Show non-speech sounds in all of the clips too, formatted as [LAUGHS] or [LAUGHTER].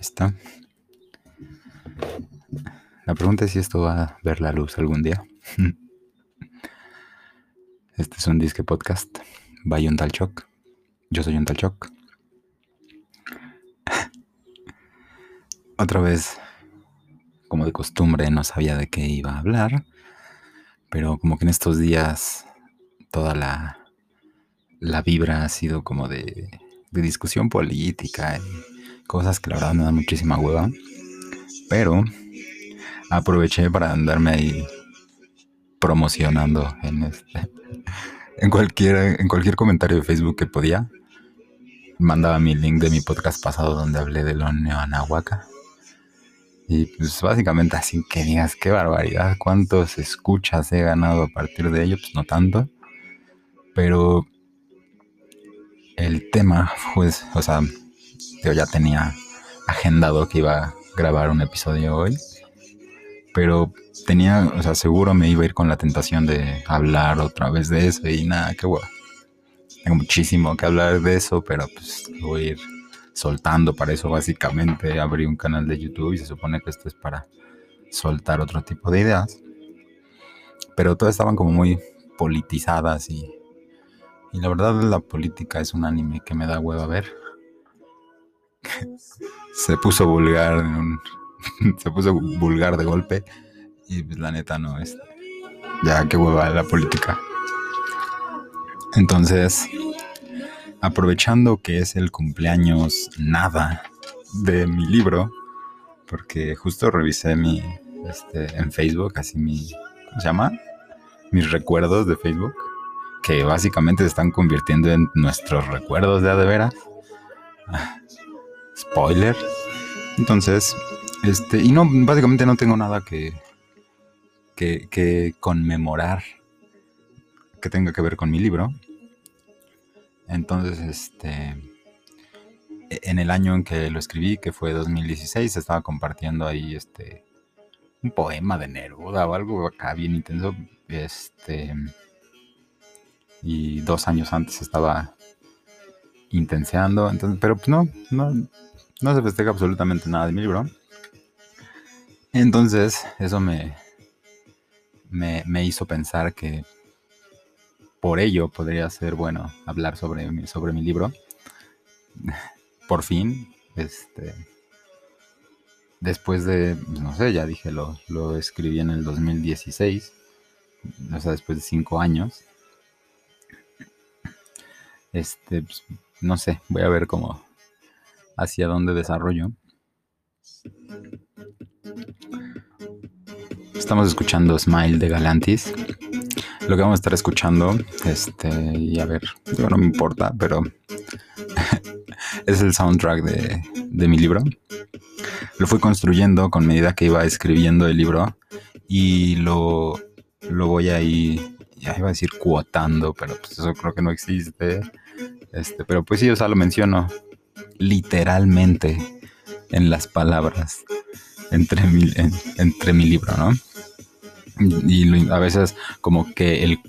está. La pregunta es si esto va a ver la luz algún día. [LAUGHS] Este es un disque podcast. By un tal Choc. Yo soy un tal Choc. [LAUGHS] Otra vez, como de costumbre, no sabía de qué iba a hablar. Pero como que en estos días toda la, la vibra ha sido como de, de discusión política cosas que la verdad me dan muchísima hueva. Pero aproveché para andarme ahí promocionando en este [LAUGHS] en cualquier en cualquier comentario de Facebook que podía mandaba mi link de mi podcast pasado donde hablé de lo neoanahuaca y pues básicamente así que digas qué barbaridad cuántos escuchas he ganado a partir de ello pues no tanto pero el tema pues o sea yo ya tenía agendado que iba a grabar un episodio hoy pero tenía, o sea, seguro me iba a ir con la tentación de hablar otra vez de eso y nada, qué bueno. Tengo muchísimo que hablar de eso, pero pues voy a ir soltando para eso básicamente. Abrí un canal de YouTube y se supone que esto es para soltar otro tipo de ideas. Pero todas estaban como muy politizadas y, y la verdad la política es un anime que me da huevo a ver. Se puso vulgar [LAUGHS] se puso vulgar de golpe y la neta no es. Ya que hueva la política. Entonces, aprovechando que es el cumpleaños nada de mi libro, porque justo revisé mi este, en Facebook, así mi ¿cómo se llama? Mis recuerdos de Facebook, que básicamente se están convirtiendo en nuestros recuerdos de veras. Spoiler. Entonces, este, y no, básicamente no tengo nada que, que, conmemorar que tenga que ver con mi libro. Entonces, este, en el año en que lo escribí, que fue 2016, estaba compartiendo ahí este un poema de Neruda o algo acá bien intenso. Este, y dos años antes estaba intenseando. Entonces, pero pues no, no, no se festeja absolutamente nada de mi libro. Entonces, eso me, me, hizo pensar que por ello podría ser bueno hablar sobre mi, sobre mi libro. Por fin, este, después de, no sé, ya dije, lo, lo escribí en el 2016, o sea, después de cinco años. Este, pues, no sé, voy a ver cómo, hacia dónde desarrollo. Estamos escuchando Smile de Galantis. Lo que vamos a estar escuchando, este, y a ver, no me importa, pero [LAUGHS] es el soundtrack de, de mi libro. Lo fui construyendo con medida que iba escribiendo el libro y lo, lo voy a ir, ya iba a decir cuotando, pero pues eso creo que no existe. Este, pero pues sí, o sea, lo menciono literalmente en las palabras entre mi, entre mi libro, ¿no? Y a veces como que el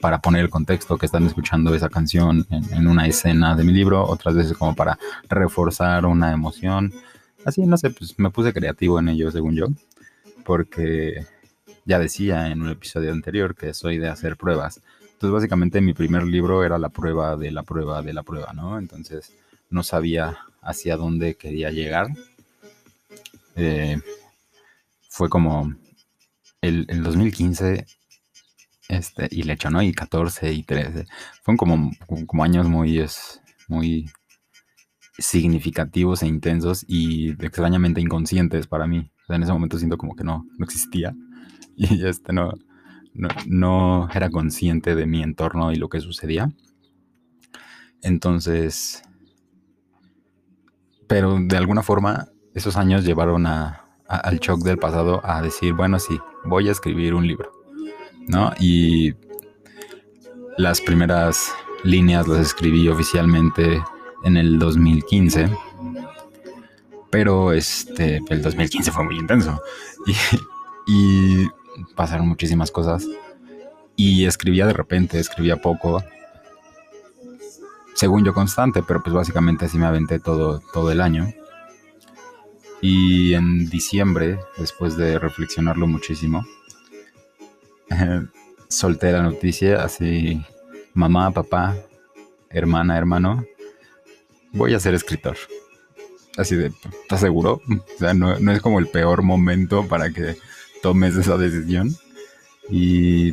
para poner el contexto que están escuchando esa canción en, una escena de mi libro, otras veces como para reforzar una emoción. Así, no sé, pues me puse creativo en ello, según yo, porque ya decía en un episodio anterior que soy de hacer pruebas. Entonces, básicamente mi primer libro era la prueba de la prueba de la prueba, ¿no? Entonces, no sabía hacia dónde quería llegar. Eh, fue como el, 2015 este, y le echó, ¿no? Y 14 y 13. Fueron como, como años muy, es, muy significativos e intensos y extrañamente inconscientes para mí. en ese momento siento como que no, no existía [LAUGHS] y este no, no, no era consciente de mi entorno y lo que sucedía. Entonces, pero de alguna forma esos años llevaron a, al shock del pasado a decir, bueno, sí, voy a escribir un libro, ¿no? Y las primeras líneas las escribí oficialmente en el 2015, pero este, el 2015 fue muy intenso y, y pasaron muchísimas cosas y escribía de repente, escribía poco, según yo constante, pero pues básicamente así me aventé todo, todo el año. Y en diciembre, después de reflexionarlo muchísimo, [LAUGHS] solté la noticia así, mamá, papá, hermana, hermano, voy a ser escritor. Así de, ¿estás seguro? O sea, no, no es como el peor momento para que tomes esa decisión. Y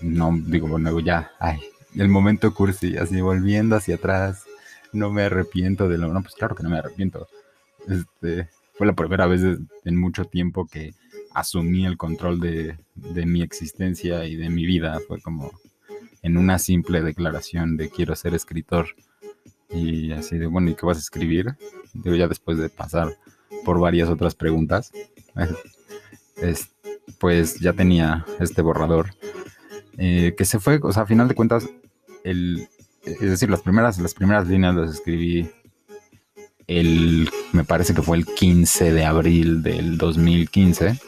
no, digo, bueno, ya, ay, el momento cursi, así volviendo hacia atrás, no me arrepiento de lo, no, pues claro que no me arrepiento. Este, fue la primera vez en mucho tiempo que asumí el control de, de mi existencia y de mi vida. Fue como en una simple declaración de quiero ser escritor. Y así de, bueno, ¿y qué vas a escribir? Digo, ya después de pasar por varias otras preguntas, [LAUGHS] es, pues ya tenía este borrador eh, que se fue, o sea, a final de cuentas, el, es decir, las primeras, las primeras líneas las escribí el, me parece que fue el 15 de abril del 2015.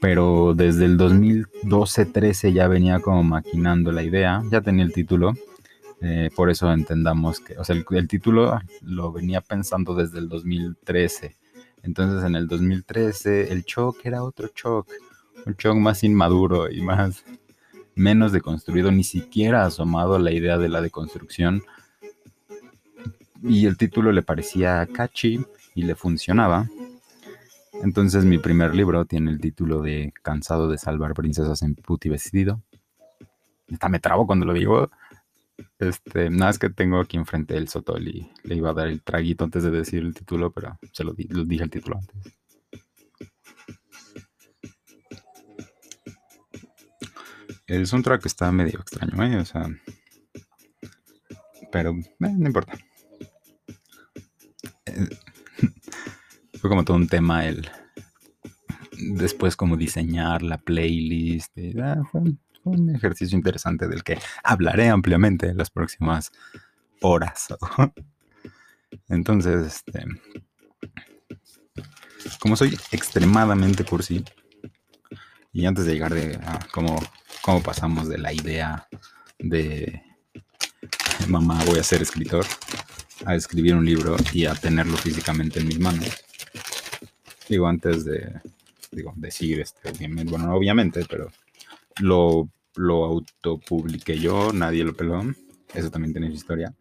Pero desde el 2012-13 ya venía como maquinando la idea, ya tenía el título, eh, por eso entendamos que, o sea, el, título lo venía pensando desde el 2013. Entonces en el 2013 el shock era otro shock, un shock más inmaduro y más menos deconstruido, ni siquiera asomado a la idea de la deconstrucción. Y el título le parecía catchy y le funcionaba. Entonces mi primer libro tiene el título de Cansado de salvar princesas en puti vestido. Está me trabo cuando lo digo. Este, nada es que tengo aquí enfrente el sotol y le iba a dar el traguito antes de decir el título, pero se lo, lo dije el título antes. El soundtrack está medio extraño, ¿eh? O sea. Pero eh, no importa. Eh, [LAUGHS] fue como todo un tema el. Después, como diseñar la playlist. Ah, fue, un ejercicio interesante del que hablaré ampliamente en las próximas horas. [LAUGHS] Entonces, este. Como soy extremadamente cursi. Y antes de llegar de, a como cómo pasamos de la idea de mamá voy a ser escritor a escribir un libro y a tenerlo físicamente en mis manos. Digo, antes de digo, decir, este, bueno, obviamente, pero lo, lo autopubliqué yo, nadie lo peló, eso también tiene su historia.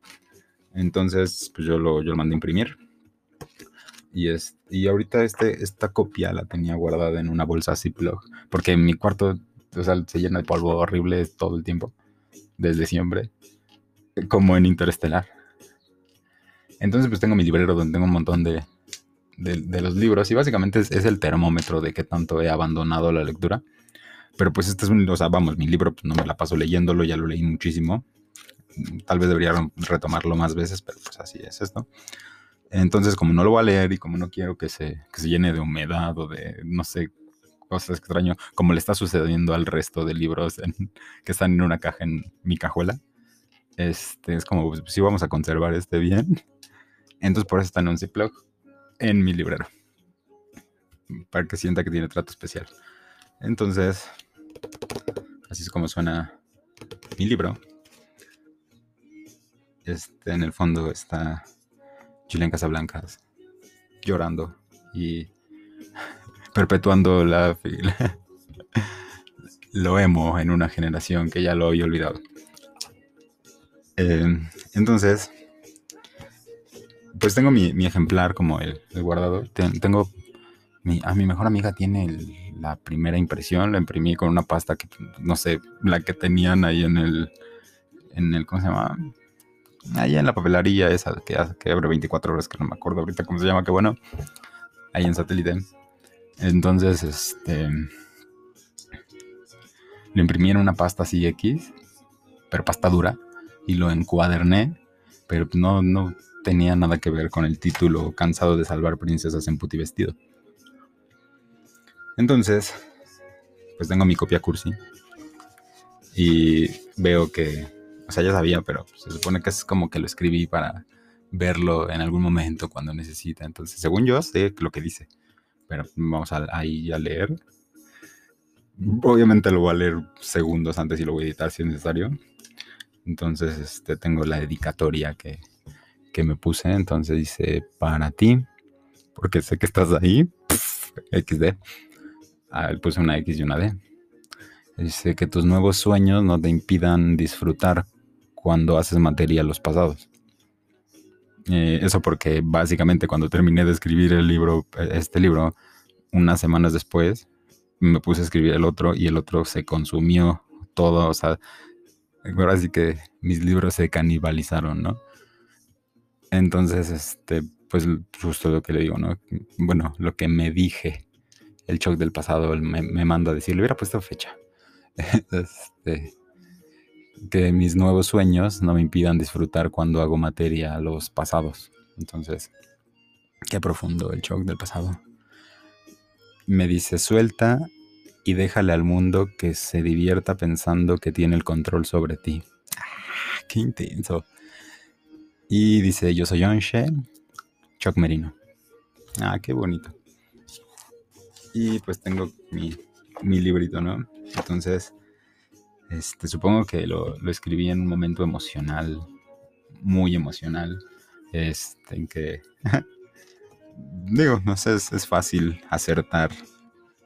Entonces, pues yo lo, yo lo mandé a imprimir. Y, es, y ahorita este, esta copia la tenía guardada en una bolsa Ziploc, porque en mi cuarto o se llena de polvo horrible todo el tiempo, desde siempre, como en Interestelar. Entonces, pues tengo mi librero donde tengo un montón de, de, los libros y básicamente es, el termómetro de qué tanto he abandonado la lectura. Pero pues este es un, o sea, vamos, mi libro pues, no me la paso leyéndolo, ya lo leí muchísimo. Tal vez debería retomarlo más veces, pero pues así es esto. Entonces, como no lo voy a leer y como no quiero que se, que se llene de humedad o de, no sé, cosas extraño, como le está sucediendo al resto de libros [LAUGHS] que están en una caja en mi cajuela. Este, es como, si pues, vamos a conservar este bien. [LAUGHS] Entonces por eso está en un Ziploc en mi librero. Para que sienta que tiene trato especial. Entonces, así es como suena mi libro. Este, en el fondo está Julián Casablancas llorando y perpetuando la, [LAUGHS] lo emo en una generación que ya lo había olvidado. Eh, entonces, pues tengo mi, ejemplar como el, guardador. tengo mi, a mi mejor amiga tiene la primera impresión, la imprimí con una pasta que no sé, la que tenían ahí en el, en el, ¿cómo se llama? Ahí en la papelería esa que, que abre 24 horas, que no me acuerdo ahorita cómo se llama, que bueno, ahí en satélite. Entonces, este. Lo imprimí en una pasta así X, pero pasta dura, y lo encuaderné, pero no, no tenía nada que ver con el título Cansado de salvar princesas en puti vestido. Entonces, pues tengo mi copia cursi y veo que, o sea, ya sabía, pero se supone que es como que lo escribí para verlo en algún momento cuando necesita. Entonces, según yo, sé lo que dice vamos a, ahí a leer. Obviamente lo voy a leer segundos antes y lo voy a editar si es necesario. Entonces este, tengo la dedicatoria que, que me puse. Entonces dice, para ti, porque sé que estás ahí, XD. Ah, puse una X y una D. Dice que tus nuevos sueños no te impidan disfrutar cuando haces materia los pasados. Eh, eso porque básicamente cuando terminé de escribir el libro, este libro, unas semanas después, me puse a escribir el otro y el otro se consumió todo, o sea, ahora sí que mis libros se canibalizaron, ¿no? Entonces, este, pues justo lo que le digo, ¿no? Bueno, lo que me dije, el shock del pasado me, me manda a decir, le hubiera puesto fecha. [LAUGHS] este, que mis nuevos sueños no me impidan disfrutar cuando hago materia los pasados. Entonces, qué profundo el shock del pasado. Me dice, suelta y déjale al mundo que se divierta pensando que tiene el control sobre ti. Ah, qué intenso. Y dice, yo soy Onshe, Choc Merino. Ah, qué bonito. Y pues tengo mi, mi librito, ¿no? Entonces, este, supongo que lo, escribí en un momento emocional, muy emocional, este, en que, [LAUGHS] digo, no sé, es, fácil acertar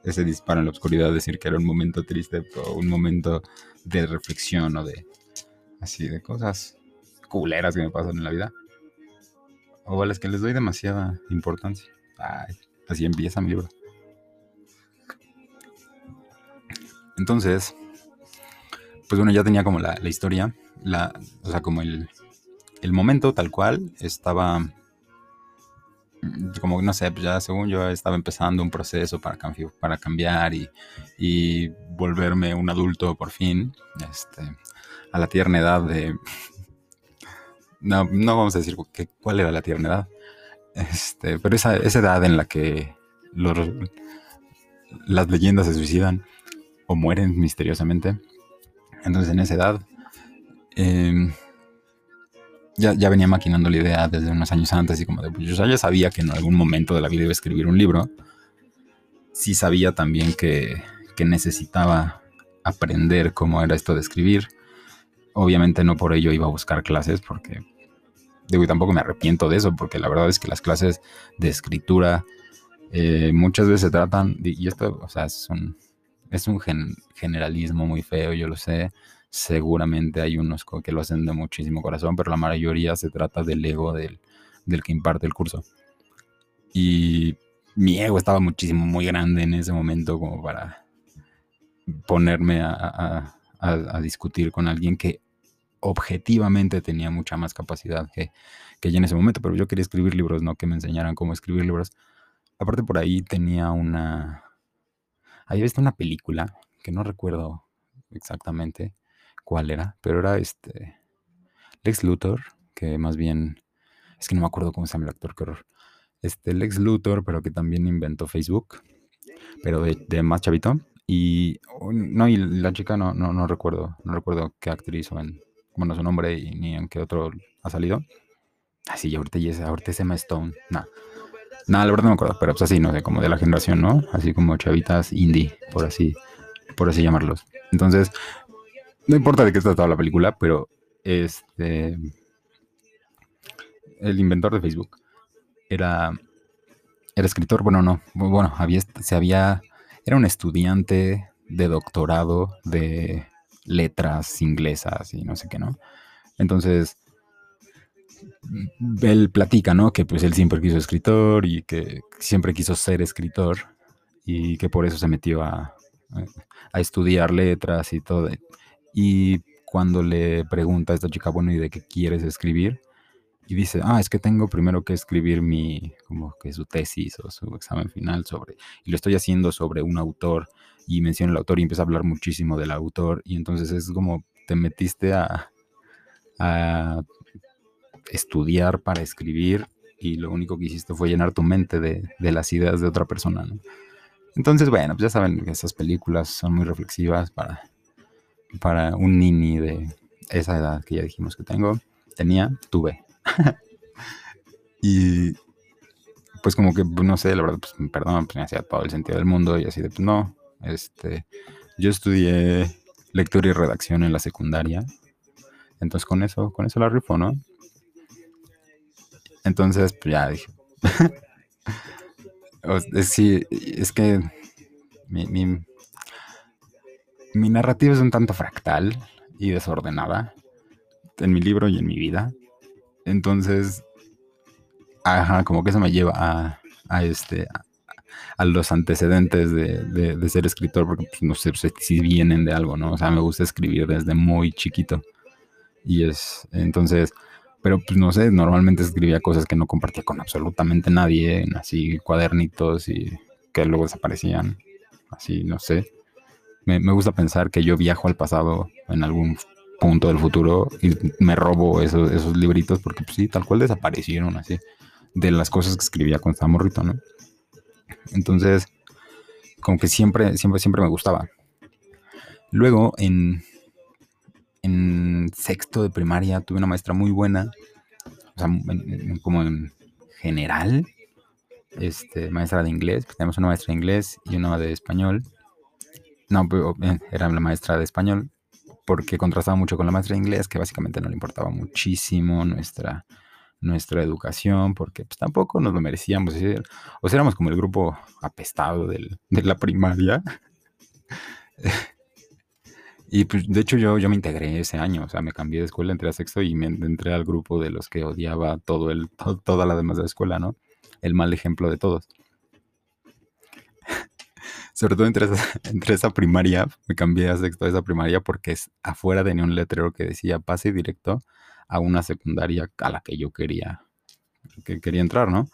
ese disparo en la oscuridad, decir que era un momento triste o un momento de reflexión o de, así, de cosas culeras que me pasan en la vida. O a las que les doy demasiada importancia. así empieza mi libro. Entonces, pues bueno, ya tenía como la, historia, la, o sea, como el, el momento tal cual estaba, mm, como no sé, pues ya según yo estaba empezando un proceso para, para cambiar y, y, volverme un adulto por fin, este, a la tierna edad de... [LAUGHS] No, no vamos a decir que, cuál era la tierna edad, este, pero esa, esa edad en la que los, las leyendas se suicidan o mueren misteriosamente. Entonces en esa edad em, ya, ya, venía maquinando la idea desde unos años antes y como de, pues yo ya sabía que en algún momento de la vida iba a escribir un libro. Sí sabía también que, que necesitaba aprender cómo era esto de escribir. Obviamente no por ello iba a buscar clases porque digo, y tampoco me arrepiento de eso, porque la verdad es que las clases de escritura eh, muchas veces se tratan, y esto, o sea, es es un generalismo muy feo, yo lo sé. Seguramente hay unos que lo hacen de muchísimo corazón, pero la mayoría se trata del ego del, que imparte el curso. Y mi ego estaba muchísimo, muy grande en ese momento como para ponerme a, discutir con alguien que objetivamente tenía mucha más capacidad que, que yo en ese momento, pero yo quería escribir libros, no que me enseñaran cómo escribir libros. Aparte por ahí tenía una, había visto una película que no recuerdo exactamente cuál era, pero era este Lex Luthor, que más bien es que no me acuerdo cómo se llama el actor, qué horror. Este Lex Luthor, pero que también inventó Facebook, pero de, más chavito. Y no, y la chica no, no, no recuerdo, no recuerdo qué actriz o en, bueno, su nombre y ni en qué otro ha salido. Así, ah, ahorita, ahorita es Emma Stone. No, Nada, la verdad no me acuerdo, pero pues así, no sé, como de la generación, ¿no? Así como chavitas indie, por así, por así llamarlos. Entonces, no importa de qué está toda la película, pero este. El inventor de Facebook era. Era escritor, bueno, no. Bueno, había, se había. Era un estudiante de doctorado de letras inglesas y no sé qué, ¿no? Entonces él platica, ¿no? Que pues él siempre quiso escritor y que siempre quiso ser escritor y que por eso se metió a, estudiar letras y todo. Y cuando le pregunta a esta chica, bueno, ¿y de qué quieres escribir? Y dice, ah, es que tengo primero que escribir mi, como que su tesis o su examen final sobre, y lo estoy haciendo sobre un autor, y menciona el autor y empieza a hablar muchísimo del autor, y entonces es como te metiste a estudiar para escribir y lo único que hiciste fue llenar tu mente de, las ideas de otra persona, Entonces, bueno, pues ya saben que esas películas son muy reflexivas para, para un nini de esa edad que ya dijimos que tengo. Tenía, tuve. [LAUGHS] y pues como que, pues, no sé, la verdad, pues perdón, pues me hacía todo el sentido del mundo y así de, pues no, este, yo estudié lectura y redacción en la secundaria. Entonces con eso, con eso la rifo, ¿no? Entonces, pues ya dije. [LAUGHS] sí, es que mi, mi, narrativa es un tanto fractal y desordenada en mi libro y en mi vida. Entonces, ajá, como que eso me lleva a, este, a, los antecedentes de, ser escritor, porque pues, no sé si vienen de algo, ¿no? O sea, me gusta escribir desde muy chiquito. Y es, entonces, pero pues no sé, normalmente escribía cosas que no compartía con absolutamente nadie, así cuadernitos y que luego desaparecían, así, no sé. Me, me gusta pensar que yo viajo al pasado en algún punto del futuro y me robo esos, esos libritos porque pues sí, tal cual desaparecieron así de las cosas que escribía cuando estaba morrito, ¿no? Entonces, como que siempre, siempre, siempre me gustaba. Luego, en, en sexto de primaria, tuve una maestra muy buena, o sea, como en general, este, maestra de inglés, tenemos una maestra de inglés y una de español. No, pero era la maestra de español, porque contrastaba mucho con la maestra de inglés, que básicamente no le importaba muchísimo nuestra, nuestra educación, porque pues tampoco nos lo merecíamos. O sea, éramos como el grupo apestado de la primaria. [LAUGHS] y pues de hecho yo, yo me integré ese año, o sea, me cambié de escuela, entré a sexto y me entré al grupo de los que odiaba todo el, toda la demás de la escuela, ¿no? El mal ejemplo de todos. [LAUGHS] Sobre todo entre esa, [LAUGHS] entre esa primaria, me cambié a sexto de esa primaria porque es, afuera tenía un letrero que decía pase directo a una secundaria a la que yo quería, que quería entrar, ¿no?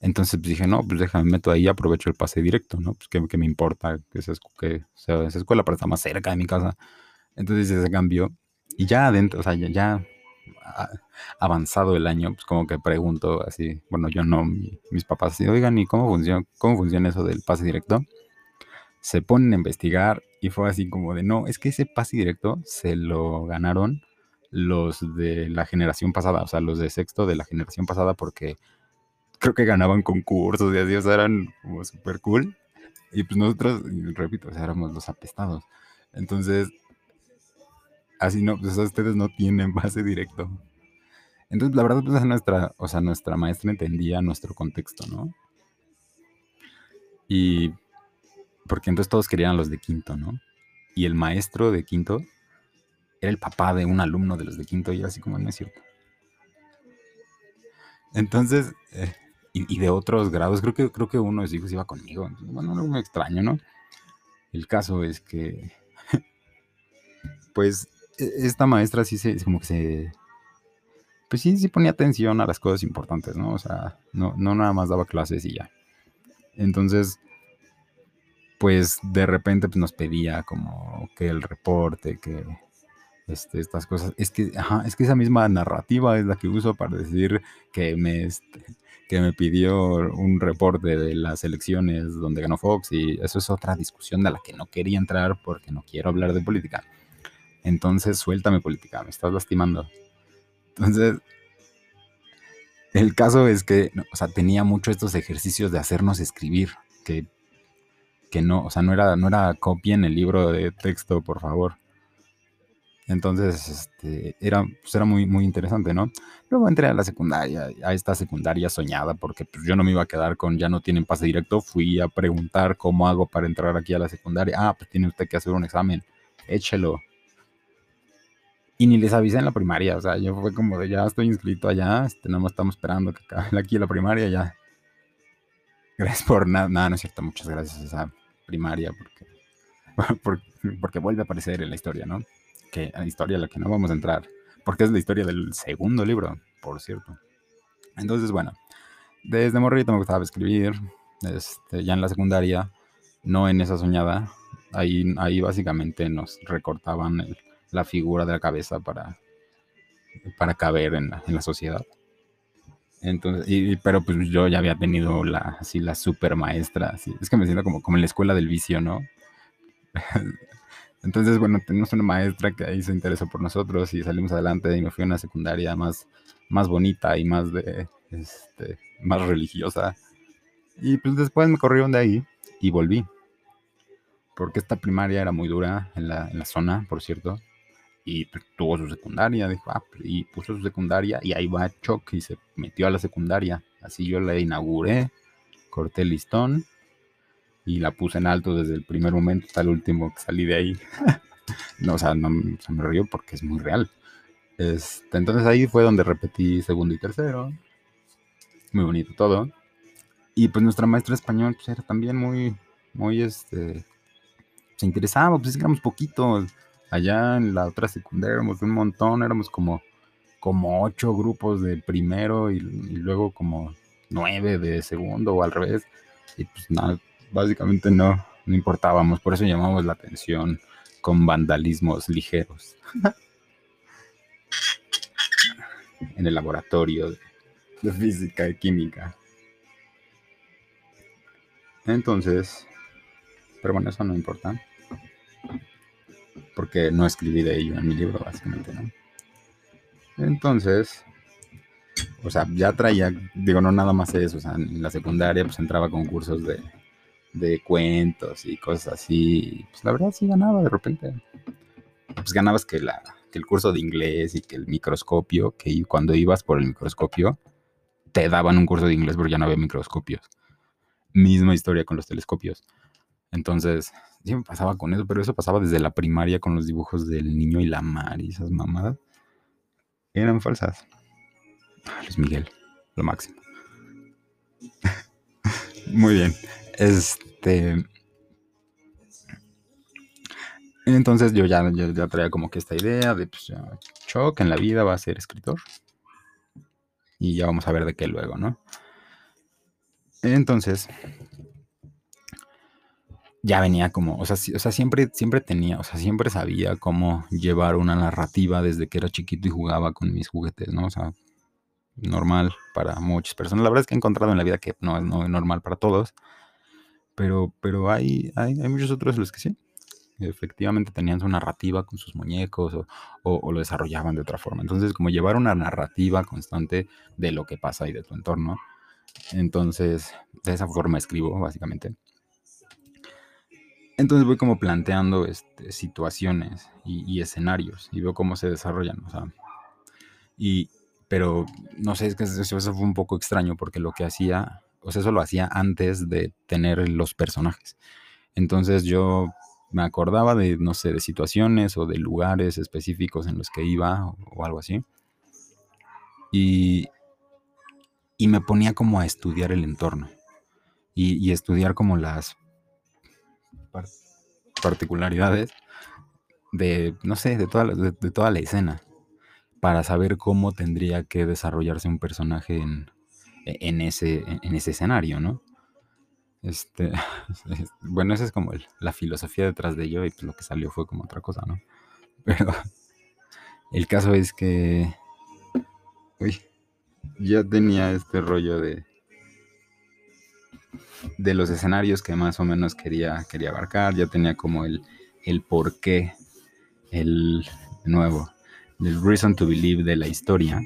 Entonces pues, dije, no, pues déjame, meto ahí, aprovecho el pase directo, ¿no? Pues que, me importa que, sea, que sea esa escuela, para estar más cerca de mi casa. Entonces ese cambio. Y ya adentro, o sea, ya, avanzado el año, pues como que pregunto así, bueno, yo no, mis papás así, oigan, ¿y cómo funciona, cómo funciona eso del pase directo? Se ponen a investigar y fue así como de, no, es que ese pase directo se lo ganaron los de la generación pasada, o sea, los de sexto de la generación pasada, porque creo que ganaban concursos y así, o sea, eran como súper cool. Y pues nosotros, repito, o éramos los apestados. Entonces, así no, pues ustedes no tienen [LAUGHS] base directo. Entonces, la verdad, pues nuestra, o sea, nuestra maestra entendía nuestro contexto, ¿no? Y porque entonces todos querían los de quinto, ¿no? Y el maestro de quinto era el papá de un alumno de los de quinto y era así como, no es cierto. Entonces, eh, y, de otros grados, creo que, creo que uno de sus hijos iba conmigo. Bueno, no me extraño, ¿no? El caso es que, [LAUGHS] pues, e, esta maestra sí se, como que se, pues sí, sí ponía atención a las cosas importantes, ¿no? O sea, no, no nada más daba clases y ya. Entonces, pues de repente pues, nos pedía como que el reporte, que este, estas cosas. Es que, es que esa misma narrativa es la que uso para decir que me, este, que me pidió un reporte de las elecciones donde ganó Fox y eso es otra discusión de la que no quería entrar porque no quiero hablar de política. Entonces, suéltame política, me estás lastimando. Entonces, el caso es que, o sea, tenía mucho estos ejercicios de hacernos escribir, que, que no, o sea, no era, no era copien el libro de texto, por favor entonces, este, era, pues era muy, muy interesante, ¿no? Luego entré a la secundaria, a esta secundaria soñada, porque pues, yo no me iba a quedar con ya no tienen pase directo. Fui a preguntar cómo hago para entrar aquí a la secundaria. Ah, pues tiene usted que hacer un examen, échelo. Y ni les avisé en la primaria, o sea, yo fue como de ya estoy inscrito allá, este, nada más estamos esperando que acabe aquí la primaria, ya. Gracias por nada, nada, no es cierto, muchas gracias a esa primaria, porque, [LAUGHS] porque vuelve a aparecer en la historia, ¿no? Que la historia a la que no vamos a entrar, porque es la historia del segundo libro, por cierto. Entonces, bueno, desde morrito me gustaba escribir, este, ya en la secundaria, no en esa soñada, ahí, ahí básicamente nos recortaban la figura de la cabeza para, para caber en la, en la sociedad. Entonces, y, pero pues yo ya había tenido la, así, la super maestra, así. es que me siento como, como en la escuela del vicio, ¿no? [LAUGHS] Entonces, bueno, tenemos una maestra que ahí se interesó por nosotros y salimos adelante y me fui a una secundaria más, más bonita y más de, este, más religiosa. Y pues después me corrieron de ahí y volví. Porque esta primaria era muy dura en la, en la zona, por cierto. y pues, tuvo su secundaria, dijo, ah, y puso su secundaria y ahí va Choc y se metió a la secundaria. Así yo la inauguré, corté el listón y la puse en alto desde el primer momento hasta el último que salí de ahí. [LAUGHS] no, o sea, no se me río porque es muy real. Este, entonces ahí fue donde repetí segundo y tercero. Muy bonito todo. Y pues nuestra maestra español pues, era también muy, muy, este, se interesaba, pues éramos poquitos. Allá en la otra secundaria éramos un montón, éramos como, como ocho grupos de primero y, luego como nueve de segundo o al revés. Y pues nada, básicamente no, no importábamos, por eso llamamos la atención con vandalismos ligeros. [LAUGHS] en el laboratorio de física y química. Entonces, pero bueno, eso no importa porque no escribí de ello en mi libro, básicamente, ¿no? Entonces, o sea, ya traía, digo, no nada más eso, o sea, en la secundaria pues entraba con cursos de, de cuentos y cosas así, pues la verdad sí ganaba de repente. Pues ganabas que, la, que el curso de inglés y que el microscopio, que cuando ibas por el microscopio, te daban un curso de inglés porque ya no había microscopios. Misma historia con los telescopios. Entonces, me pasaba con eso, pero eso pasaba desde la primaria con los dibujos del niño y la mar y esas mamadas. Eran falsas. Ah, Luis Miguel, lo máximo. [LAUGHS] Muy bien. Este. Entonces yo ya, ya, traía como que esta idea de pues Choc en la vida va a ser escritor. Y ya vamos a ver de qué luego, ¿no? Entonces, ya venía como, o sea, o sea, siempre, siempre tenía, o sea, siempre sabía cómo llevar una narrativa desde que era chiquito y jugaba con mis juguetes, ¿no? O sea, normal para muchas personas. La verdad es que he encontrado en la vida que no, no es normal para todos, pero, pero hay, hay, muchos otros los que sí. Efectivamente tenían su narrativa con sus muñecos o, o lo desarrollaban de otra forma. Entonces, como llevar una narrativa constante de lo que pasa y de tu entorno. Entonces, de esa forma escribo, básicamente. Entonces voy como planteando este, situaciones y, escenarios y veo cómo se desarrollan, o sea, y, pero no sé, es que eso, fue un poco extraño porque lo que hacía, sea, eso lo hacía antes de tener los personajes. Entonces yo me acordaba de, no sé, de situaciones o de lugares específicos en los que iba o, algo así. Y, y me ponía como a estudiar el entorno y, estudiar como las particularidades de, no sé, de toda, la, de, toda la escena, para saber cómo tendría que desarrollarse un personaje en, en, ese, en ese escenario, ¿no? Este, [LAUGHS] bueno, esa es como la filosofía detrás de ello y pues lo que salió fue como otra cosa, ¿no? [LAUGHS] Pero el caso es que, uy, ya tenía este rollo de, de los escenarios que más o menos quería, quería abarcar, ya tenía como el, el porqué, el nuevo, el reason to believe de la historia,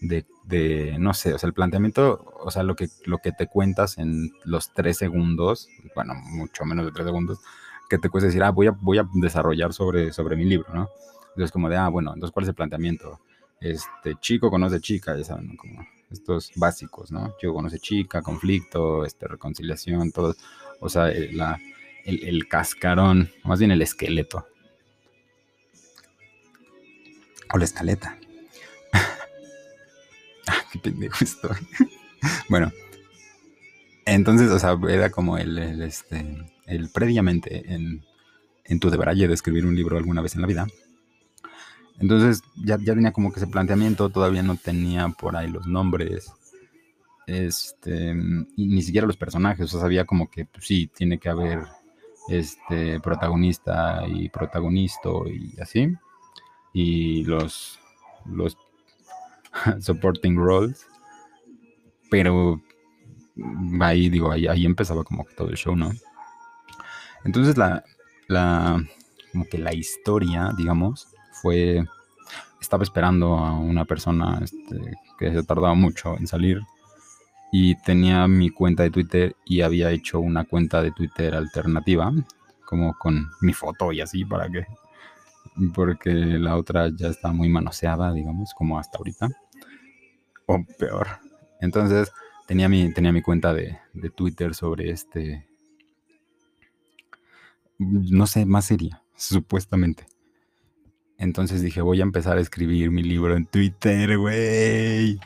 de, no sé, o sea, el planteamiento, o sea, lo que, lo que te cuentas en los tres segundos, bueno, mucho menos de tres segundos, que te cuesta decir, ah, voy a, voy a desarrollar sobre, sobre mi libro, ¿no? Entonces, como de, ah, bueno, entonces, ¿cuál es el planteamiento? Este, chico conoce chica, ya saben, como estos básicos, ¿no? Yo conoce chica, conflicto, este, reconciliación, todo, o sea, el, la, el, cascarón, más bien el esqueleto. O la escaleta. Pendejo estoy. [LAUGHS] bueno, entonces, o sea, era como el, este, el previamente en, en tu debraye de escribir un libro alguna vez en la vida entonces ya, ya tenía como que ese planteamiento, todavía no tenía por ahí los nombres, este, ni siquiera los personajes, o sea, sabía como que pues, sí, tiene que haber este protagonista y protagonista y así, y los, los [LAUGHS] supporting roles, pero ahí digo, ahí, ahí empezaba como todo el show, ¿no? Entonces la, la, como que la historia, digamos, fue, estaba esperando a una persona este, que se tardaba mucho en salir y tenía mi cuenta de Twitter y había hecho una cuenta de Twitter alternativa, como con mi foto y así, para que porque la otra ya está muy manoseada, digamos, como hasta ahorita. O peor. Entonces tenía mi, tenía mi cuenta de, de Twitter sobre este... No sé, más seria, supuestamente. Entonces dije, voy a empezar a escribir mi libro en Twitter, güey.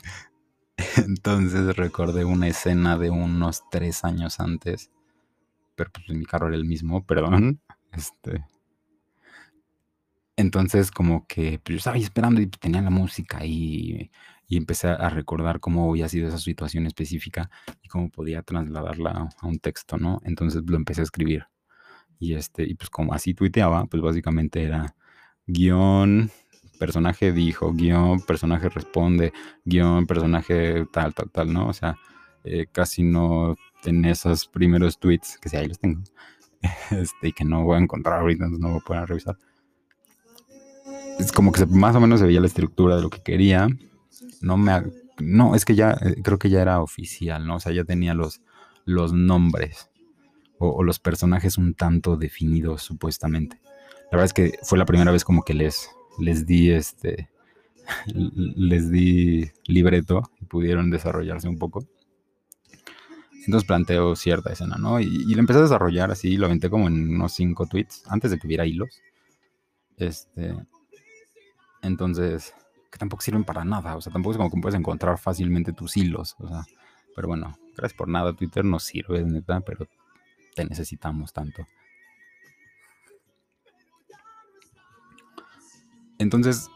[LAUGHS] Entonces recordé una escena de unos tres años antes. Pero pues mi carro era el mismo, [LAUGHS] perdón. Este. Entonces, como que pues, yo estaba ahí esperando y tenía la música y, y empecé a recordar cómo había sido esa situación específica y cómo podía trasladarla a un texto, ¿no? Entonces lo empecé a escribir. Y este, y pues como así tuiteaba, pues básicamente era guion, personaje dijo, guion, personaje responde, guion, personaje tal, tal, tal, ¿no? O sea, eh, casi no en esos primeros tweets, que sí, ahí los tengo, [LAUGHS] este, y que no voy a encontrar ahorita, entonces no voy a poder revisar. Es como que más o menos se veía la estructura de lo que quería. No me... No, es que ya, eh, creo que ya era oficial, ¿no? O sea, ya tenía los, los nombres o, los personajes un tanto definidos, supuestamente. La verdad es que fue la primera vez como que les, les di este, [LAUGHS] les di libreto y pudieron desarrollarse un poco. Entonces planteo cierta escena, ¿no? Y, y lo empecé a desarrollar así, lo aventé como en unos cinco tweets, antes de que hubiera hilos. Este. Entonces, que tampoco sirven para nada, o sea, tampoco es como que puedes encontrar fácilmente tus hilos, o sea. Pero bueno, gracias por nada, Twitter no sirve, neta, pero te necesitamos tanto. Entonces,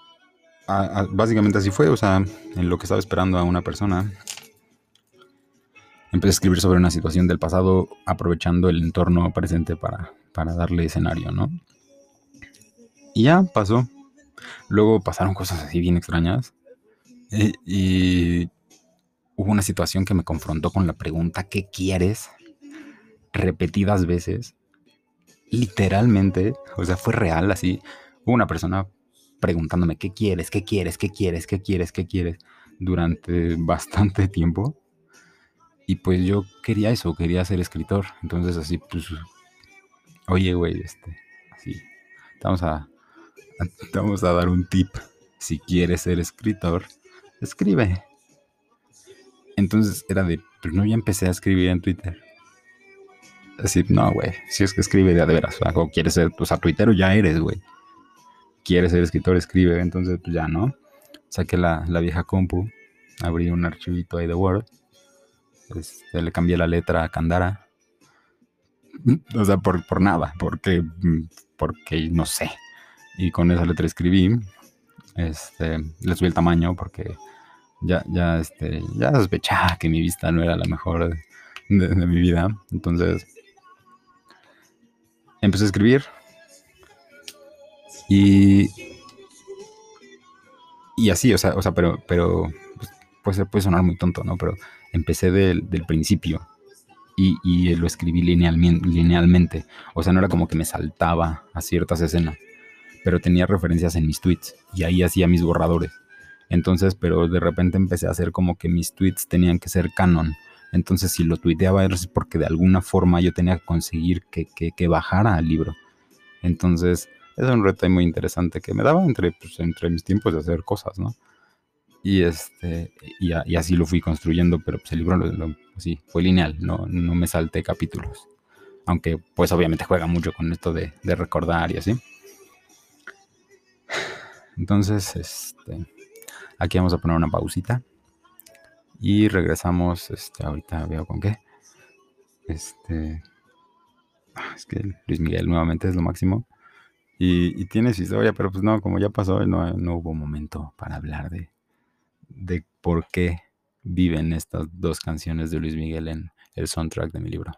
básicamente así fue, o sea, en lo que estaba esperando a una persona, empecé a escribir sobre una situación del pasado, aprovechando el entorno presente para, para darle escenario, ¿no? Y ya pasó. Luego pasaron cosas así bien extrañas. Y, hubo una situación que me confrontó con la pregunta, ¿qué quieres? Repetidas veces. Literalmente, o sea, fue real así. Hubo una persona preguntándome qué quieres, qué quieres, qué quieres, qué quieres, qué quieres durante bastante [LAUGHS] tiempo. Y pues yo quería eso, quería ser escritor. Entonces así, pues, oye, güey, este, así, vamos a, [LAUGHS] vamos a dar un tip. Si quieres ser escritor, escribe. Entonces era de, pero no, ya empecé a escribir en Twitter. Así, no, güey, si es que escribe de, veras, o quieres ser, pues a Twitter ya eres, güey quiere ser escritor, escribe. Entonces, pues ya, ¿no? Saqué la, la vieja compu, abrí un archivito ahí de Word, este, le cambié la letra a Kandara. [LAUGHS] O sea, por, por nada, porque, porque no sé. Y con esa letra escribí. Este, le subí el tamaño porque ya, ya, este, ya sospechaba que mi vista no era la mejor de, mi vida. Entonces, empecé a escribir, y, y así, o sea, o sea pero, pero pues, puede, puede sonar muy tonto, ¿no? Pero empecé del, del principio y, y, lo escribí linealmente. O sea, no era como que me saltaba a ciertas escenas, pero tenía referencias en mis tweets y ahí hacía mis borradores. Entonces, pero de repente empecé a hacer como que mis tweets tenían que ser canon. Entonces, si lo tuiteaba era porque de alguna forma yo tenía que conseguir que, que, que bajara al libro. Entonces, es un reto muy interesante que me daba entre, pues, entre mis tiempos de hacer cosas, ¿no? Y, este, y, así lo fui construyendo, pero pues el libro lo, lo, sí, fue lineal, no, no me salté capítulos. Aunque pues obviamente juega mucho con esto de recordar y así. Entonces, este, aquí vamos a poner una pausita. Y regresamos, este, ahorita veo con qué. Este, ah, es que Luis Miguel nuevamente es lo máximo. Y, tiene su historia, pero pues no, como ya pasó, no, no hubo momento para hablar de, de por qué viven estas dos canciones de Luis Miguel en el soundtrack de mi libro.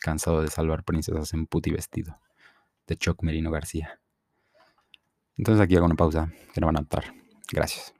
Cansado de salvar princesas en puti vestido, de Choc Merino García. Entonces aquí hago una pausa que no van a notar. Gracias.